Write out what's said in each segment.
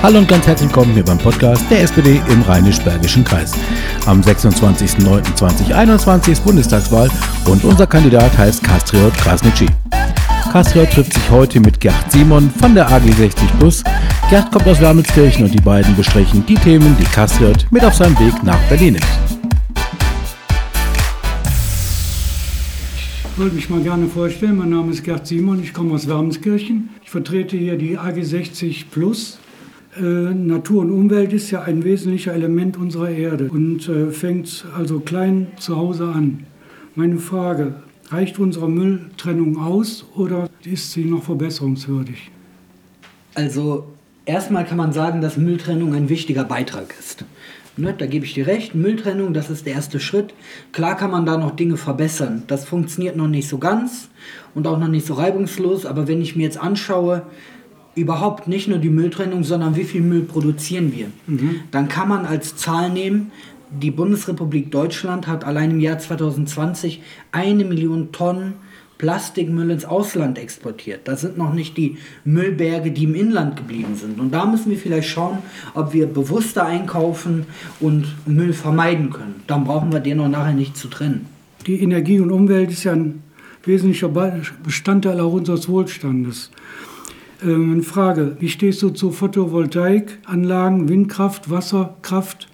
Hallo und ganz herzlich willkommen hier beim Podcast der SPD im Rheinisch-Bergischen Kreis. Am 26.09.2021 ist Bundestagswahl und unser Kandidat heißt Kastriot Krasnitschi. Kastriot trifft sich heute mit Gerd Simon von der AG 60 Plus. Gerd kommt aus Wermelskirchen und die beiden besprechen die Themen, die Kastriot mit auf seinem Weg nach Berlin nimmt. Ich wollte mich mal gerne vorstellen. Mein Name ist Gerd Simon, ich komme aus Wermelskirchen. Ich vertrete hier die AG 60 Plus. Äh, Natur und Umwelt ist ja ein wesentlicher Element unserer Erde und äh, fängt also klein zu Hause an. Meine Frage, reicht unsere Mülltrennung aus oder ist sie noch verbesserungswürdig? Also erstmal kann man sagen, dass Mülltrennung ein wichtiger Beitrag ist. Ne, da gebe ich dir recht, Mülltrennung, das ist der erste Schritt. Klar kann man da noch Dinge verbessern. Das funktioniert noch nicht so ganz und auch noch nicht so reibungslos, aber wenn ich mir jetzt anschaue, überhaupt nicht nur die Mülltrennung, sondern wie viel Müll produzieren wir. Mhm. Dann kann man als Zahl nehmen, die Bundesrepublik Deutschland hat allein im Jahr 2020 eine Million Tonnen Plastikmüll ins Ausland exportiert. Das sind noch nicht die Müllberge, die im Inland geblieben sind. Und da müssen wir vielleicht schauen, ob wir bewusster einkaufen und Müll vermeiden können. Dann brauchen wir den auch nachher nicht zu trennen. Die Energie und Umwelt ist ja ein wesentlicher Bestandteil auch unseres Wohlstandes. Ähm, eine Frage, wie stehst du zu Photovoltaikanlagen, Windkraft, Wasserkraft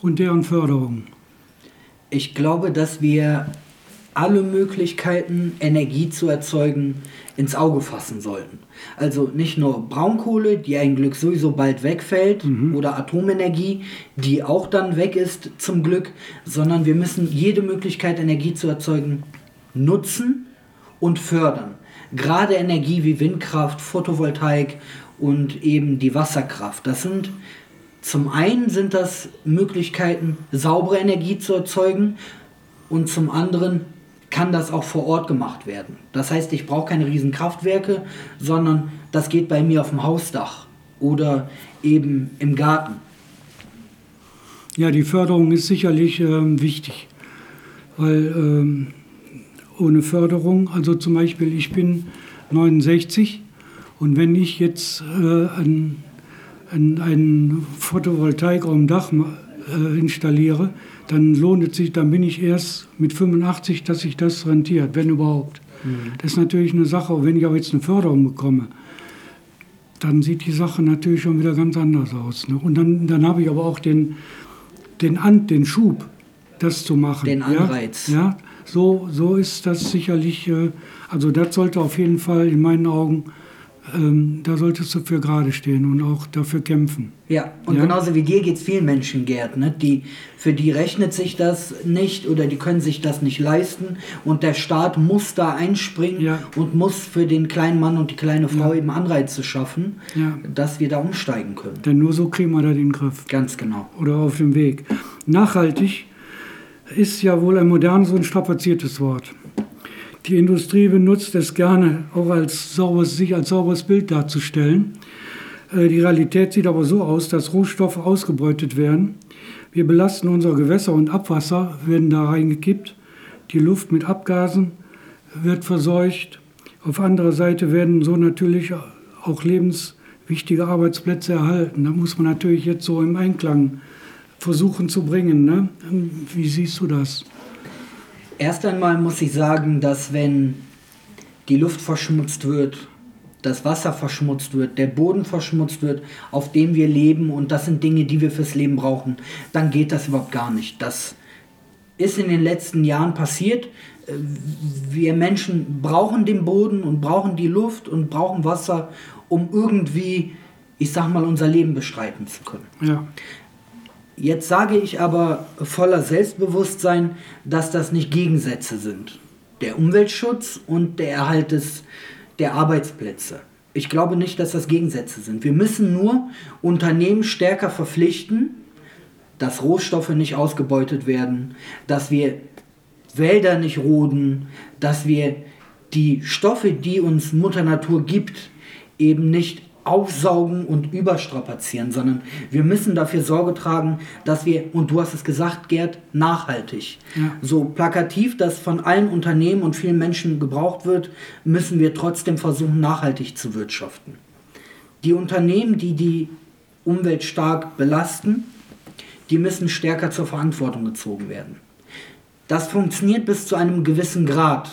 und deren Förderung? Ich glaube, dass wir alle Möglichkeiten, Energie zu erzeugen, ins Auge fassen sollten. Also nicht nur Braunkohle, die ein Glück sowieso bald wegfällt, mhm. oder Atomenergie, die auch dann weg ist zum Glück, sondern wir müssen jede Möglichkeit, Energie zu erzeugen, nutzen und fördern gerade Energie wie Windkraft, Photovoltaik und eben die Wasserkraft. Das sind zum einen sind das Möglichkeiten, saubere Energie zu erzeugen und zum anderen kann das auch vor Ort gemacht werden. Das heißt, ich brauche keine riesen Kraftwerke, sondern das geht bei mir auf dem Hausdach oder eben im Garten. Ja, die Förderung ist sicherlich ähm, wichtig, weil ähm, ohne Förderung. Also zum Beispiel, ich bin 69 und wenn ich jetzt äh, ein, ein, ein Photovoltaik auf dem Dach äh, installiere, dann lohnt es sich, dann bin ich erst mit 85, dass sich das rentiert, wenn überhaupt. Mhm. Das ist natürlich eine Sache, wenn ich auch jetzt eine Förderung bekomme, dann sieht die Sache natürlich schon wieder ganz anders aus. Ne? Und dann, dann habe ich aber auch den, den, An, den Schub, das zu machen. Den Anreiz. Ja, ja so, so ist das sicherlich, äh, also das sollte auf jeden Fall in meinen Augen, ähm, da solltest du für gerade stehen und auch dafür kämpfen. Ja, und ja? genauso wie dir geht es vielen Menschen, Gerd, ne? die, für die rechnet sich das nicht oder die können sich das nicht leisten und der Staat muss da einspringen ja. und muss für den kleinen Mann und die kleine Frau ja. eben Anreize schaffen, dass wir da umsteigen können. Denn nur so kriegen wir da den Griff. Ganz genau. Oder auf dem Weg. Nachhaltig ist ja wohl ein modernes und strapaziertes Wort. Die Industrie benutzt es gerne, auch als sauberes, sich als sauberes Bild darzustellen. Äh, die Realität sieht aber so aus, dass Rohstoffe ausgebeutet werden. Wir belasten unsere Gewässer und Abwasser, werden da reingekippt. Die Luft mit Abgasen wird verseucht. Auf anderer Seite werden so natürlich auch lebenswichtige Arbeitsplätze erhalten. Da muss man natürlich jetzt so im Einklang versuchen zu bringen. Ne? Wie siehst du das? Erst einmal muss ich sagen, dass wenn die Luft verschmutzt wird, das Wasser verschmutzt wird, der Boden verschmutzt wird, auf dem wir leben und das sind Dinge, die wir fürs Leben brauchen, dann geht das überhaupt gar nicht. Das ist in den letzten Jahren passiert. Wir Menschen brauchen den Boden und brauchen die Luft und brauchen Wasser, um irgendwie, ich sag mal, unser Leben bestreiten zu können. Ja. Jetzt sage ich aber voller Selbstbewusstsein, dass das nicht Gegensätze sind. Der Umweltschutz und der Erhalt des, der Arbeitsplätze. Ich glaube nicht, dass das Gegensätze sind. Wir müssen nur Unternehmen stärker verpflichten, dass Rohstoffe nicht ausgebeutet werden, dass wir Wälder nicht roden, dass wir die Stoffe, die uns Mutter Natur gibt, eben nicht aufsaugen und überstrapazieren, sondern wir müssen dafür Sorge tragen, dass wir, und du hast es gesagt, Gerd, nachhaltig, ja. so plakativ das von allen Unternehmen und vielen Menschen gebraucht wird, müssen wir trotzdem versuchen, nachhaltig zu wirtschaften. Die Unternehmen, die die Umwelt stark belasten, die müssen stärker zur Verantwortung gezogen werden. Das funktioniert bis zu einem gewissen Grad,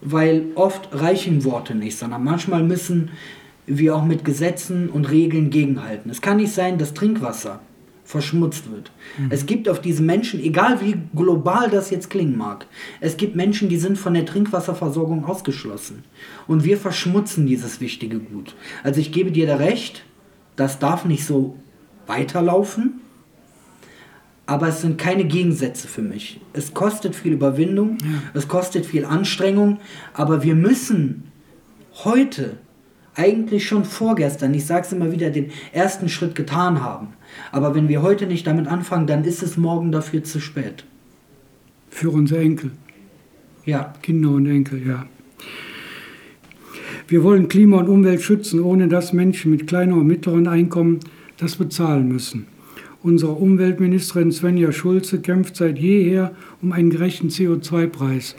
weil oft reichen Worte nicht, sondern manchmal müssen wir auch mit Gesetzen und Regeln gegenhalten. Es kann nicht sein, dass Trinkwasser verschmutzt wird. Mhm. Es gibt auf diese Menschen, egal wie global das jetzt klingen mag, es gibt Menschen, die sind von der Trinkwasserversorgung ausgeschlossen. Und wir verschmutzen dieses wichtige Gut. Also ich gebe dir da recht, das darf nicht so weiterlaufen, aber es sind keine Gegensätze für mich. Es kostet viel Überwindung, ja. es kostet viel Anstrengung, aber wir müssen heute eigentlich schon vorgestern, ich sage es immer wieder, den ersten Schritt getan haben. Aber wenn wir heute nicht damit anfangen, dann ist es morgen dafür zu spät. Für unsere Enkel. Ja. Kinder und Enkel, ja. Wir wollen Klima und Umwelt schützen, ohne dass Menschen mit kleinen und mittleren Einkommen das bezahlen müssen. Unsere Umweltministerin Svenja Schulze kämpft seit jeher um einen gerechten CO2-Preis.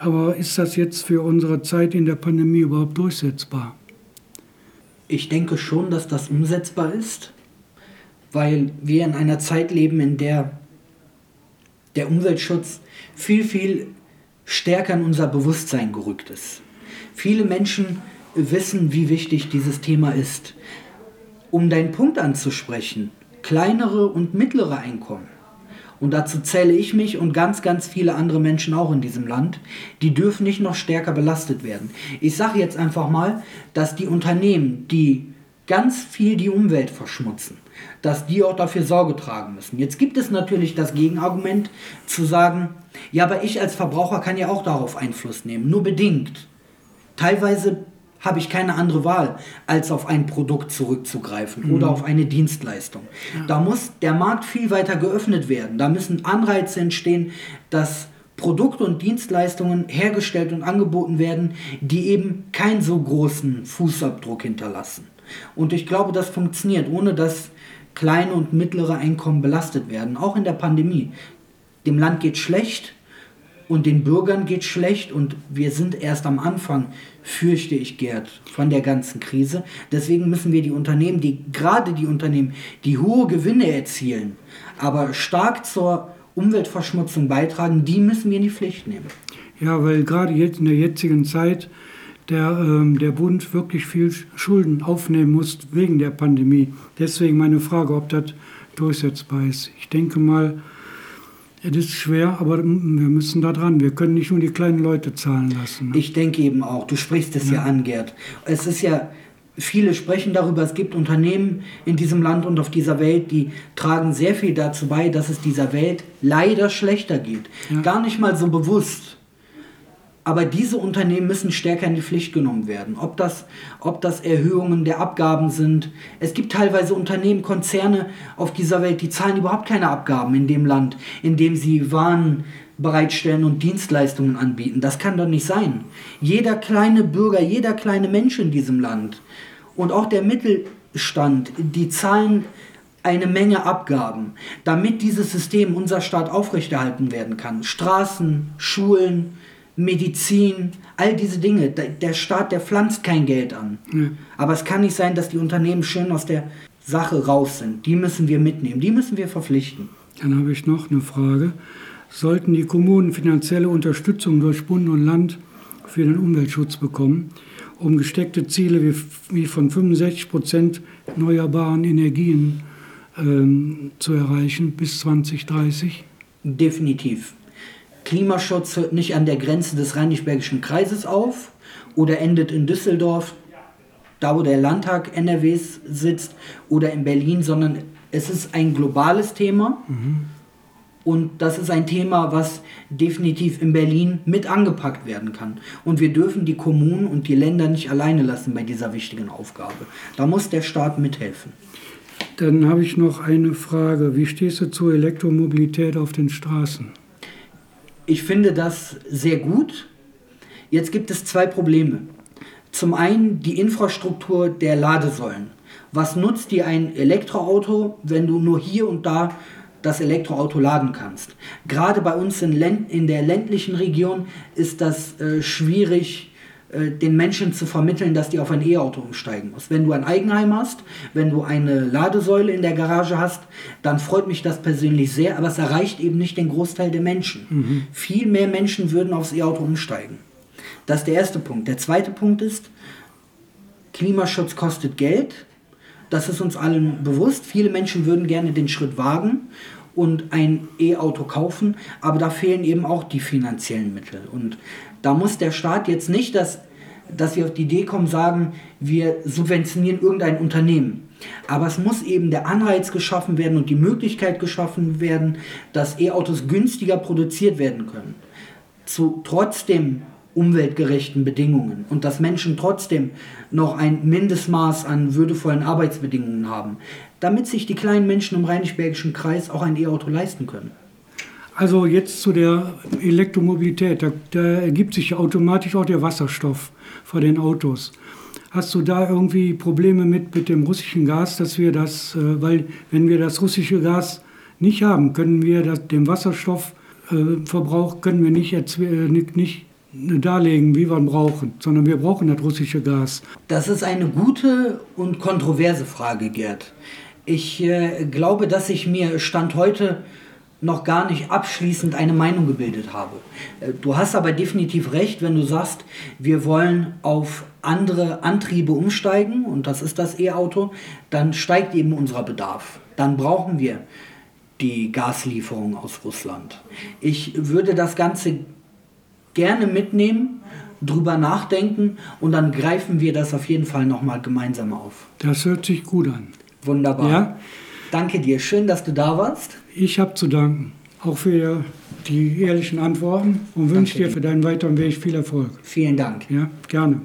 Aber ist das jetzt für unsere Zeit in der Pandemie überhaupt durchsetzbar? Ich denke schon, dass das umsetzbar ist, weil wir in einer Zeit leben, in der der Umweltschutz viel, viel stärker in unser Bewusstsein gerückt ist. Viele Menschen wissen, wie wichtig dieses Thema ist. Um deinen Punkt anzusprechen, kleinere und mittlere Einkommen. Und dazu zähle ich mich und ganz, ganz viele andere Menschen auch in diesem Land. Die dürfen nicht noch stärker belastet werden. Ich sage jetzt einfach mal, dass die Unternehmen, die ganz viel die Umwelt verschmutzen, dass die auch dafür Sorge tragen müssen. Jetzt gibt es natürlich das Gegenargument zu sagen, ja, aber ich als Verbraucher kann ja auch darauf Einfluss nehmen, nur bedingt. Teilweise habe ich keine andere Wahl, als auf ein Produkt zurückzugreifen mhm. oder auf eine Dienstleistung. Ja. Da muss der Markt viel weiter geöffnet werden. Da müssen Anreize entstehen, dass Produkte und Dienstleistungen hergestellt und angeboten werden, die eben keinen so großen Fußabdruck hinterlassen. Und ich glaube, das funktioniert, ohne dass kleine und mittlere Einkommen belastet werden, auch in der Pandemie. Dem Land geht schlecht, und den Bürgern geht schlecht und wir sind erst am Anfang, fürchte ich, Gerd, von der ganzen Krise. Deswegen müssen wir die Unternehmen, die gerade die Unternehmen, die hohe Gewinne erzielen, aber stark zur Umweltverschmutzung beitragen, die müssen wir in die Pflicht nehmen. Ja, weil gerade jetzt in der jetzigen Zeit der, ähm, der Bund wirklich viel Schulden aufnehmen muss wegen der Pandemie. Deswegen meine Frage, ob das durchsetzbar ist. Ich denke mal, es ist schwer, aber wir müssen da dran. Wir können nicht nur die kleinen Leute zahlen lassen. Ne? Ich denke eben auch. Du sprichst es ja. ja an, Gerd. Es ist ja, viele sprechen darüber, es gibt Unternehmen in diesem Land und auf dieser Welt, die tragen sehr viel dazu bei, dass es dieser Welt leider schlechter geht. Ja. Gar nicht mal so bewusst. Aber diese Unternehmen müssen stärker in die Pflicht genommen werden. Ob das, ob das Erhöhungen der Abgaben sind. Es gibt teilweise Unternehmen, Konzerne auf dieser Welt, die zahlen überhaupt keine Abgaben in dem Land, in dem sie Waren bereitstellen und Dienstleistungen anbieten. Das kann doch nicht sein. Jeder kleine Bürger, jeder kleine Mensch in diesem Land und auch der Mittelstand, die zahlen eine Menge Abgaben, damit dieses System, unser Staat aufrechterhalten werden kann. Straßen, Schulen, Medizin, all diese Dinge. Der Staat, der pflanzt kein Geld an. Ja. Aber es kann nicht sein, dass die Unternehmen schön aus der Sache raus sind. Die müssen wir mitnehmen, die müssen wir verpflichten. Dann habe ich noch eine Frage. Sollten die Kommunen finanzielle Unterstützung durch Bund und Land für den Umweltschutz bekommen, um gesteckte Ziele wie, wie von 65 Prozent erneuerbaren Energien ähm, zu erreichen bis 2030? Definitiv. Klimaschutz hört nicht an der Grenze des Rheinisch-Bergischen Kreises auf oder endet in Düsseldorf, da wo der Landtag NRWs sitzt, oder in Berlin, sondern es ist ein globales Thema. Mhm. Und das ist ein Thema, was definitiv in Berlin mit angepackt werden kann. Und wir dürfen die Kommunen und die Länder nicht alleine lassen bei dieser wichtigen Aufgabe. Da muss der Staat mithelfen. Dann habe ich noch eine Frage. Wie stehst du zur Elektromobilität auf den Straßen? Ich finde das sehr gut. Jetzt gibt es zwei Probleme. Zum einen die Infrastruktur der Ladesäulen. Was nutzt dir ein Elektroauto, wenn du nur hier und da das Elektroauto laden kannst? Gerade bei uns in, in der ländlichen Region ist das äh, schwierig den Menschen zu vermitteln, dass die auf ein E-Auto umsteigen muss. Wenn du ein Eigenheim hast, wenn du eine Ladesäule in der Garage hast, dann freut mich das persönlich sehr, aber es erreicht eben nicht den Großteil der Menschen. Mhm. Viel mehr Menschen würden aufs E-Auto umsteigen. Das ist der erste Punkt. Der zweite Punkt ist, Klimaschutz kostet Geld. Das ist uns allen bewusst. Viele Menschen würden gerne den Schritt wagen und ein E-Auto kaufen, aber da fehlen eben auch die finanziellen Mittel. Und da muss der Staat jetzt nicht, dass, dass wir auf die Idee kommen, sagen, wir subventionieren irgendein Unternehmen. Aber es muss eben der Anreiz geschaffen werden und die Möglichkeit geschaffen werden, dass E-Autos günstiger produziert werden können. Zu trotzdem umweltgerechten Bedingungen und dass Menschen trotzdem noch ein Mindestmaß an würdevollen Arbeitsbedingungen haben, damit sich die kleinen Menschen im Rheinisch-Bergischen Kreis auch ein E-Auto leisten können. Also jetzt zu der Elektromobilität. Da, da ergibt sich automatisch auch der Wasserstoff vor den Autos. Hast du da irgendwie Probleme mit, mit dem russischen Gas, dass wir das, äh, weil wenn wir das russische Gas nicht haben, können wir das, den Wasserstoffverbrauch äh, können wir nicht, äh, nicht, nicht darlegen, wie wir ihn brauchen, sondern wir brauchen das russische Gas. Das ist eine gute und kontroverse Frage, Gerd. Ich äh, glaube, dass ich mir Stand heute noch gar nicht abschließend eine Meinung gebildet habe. Äh, du hast aber definitiv recht, wenn du sagst, wir wollen auf andere Antriebe umsteigen und das ist das E-Auto, dann steigt eben unser Bedarf. Dann brauchen wir die Gaslieferung aus Russland. Ich würde das Ganze gerne mitnehmen, drüber nachdenken und dann greifen wir das auf jeden Fall nochmal gemeinsam auf. Das hört sich gut an. Wunderbar. Ja? Danke dir, schön, dass du da warst. Ich habe zu danken, auch für die ehrlichen Antworten und wünsche dir für deinen weiteren Weg viel Erfolg. Vielen Dank. Ja, gerne.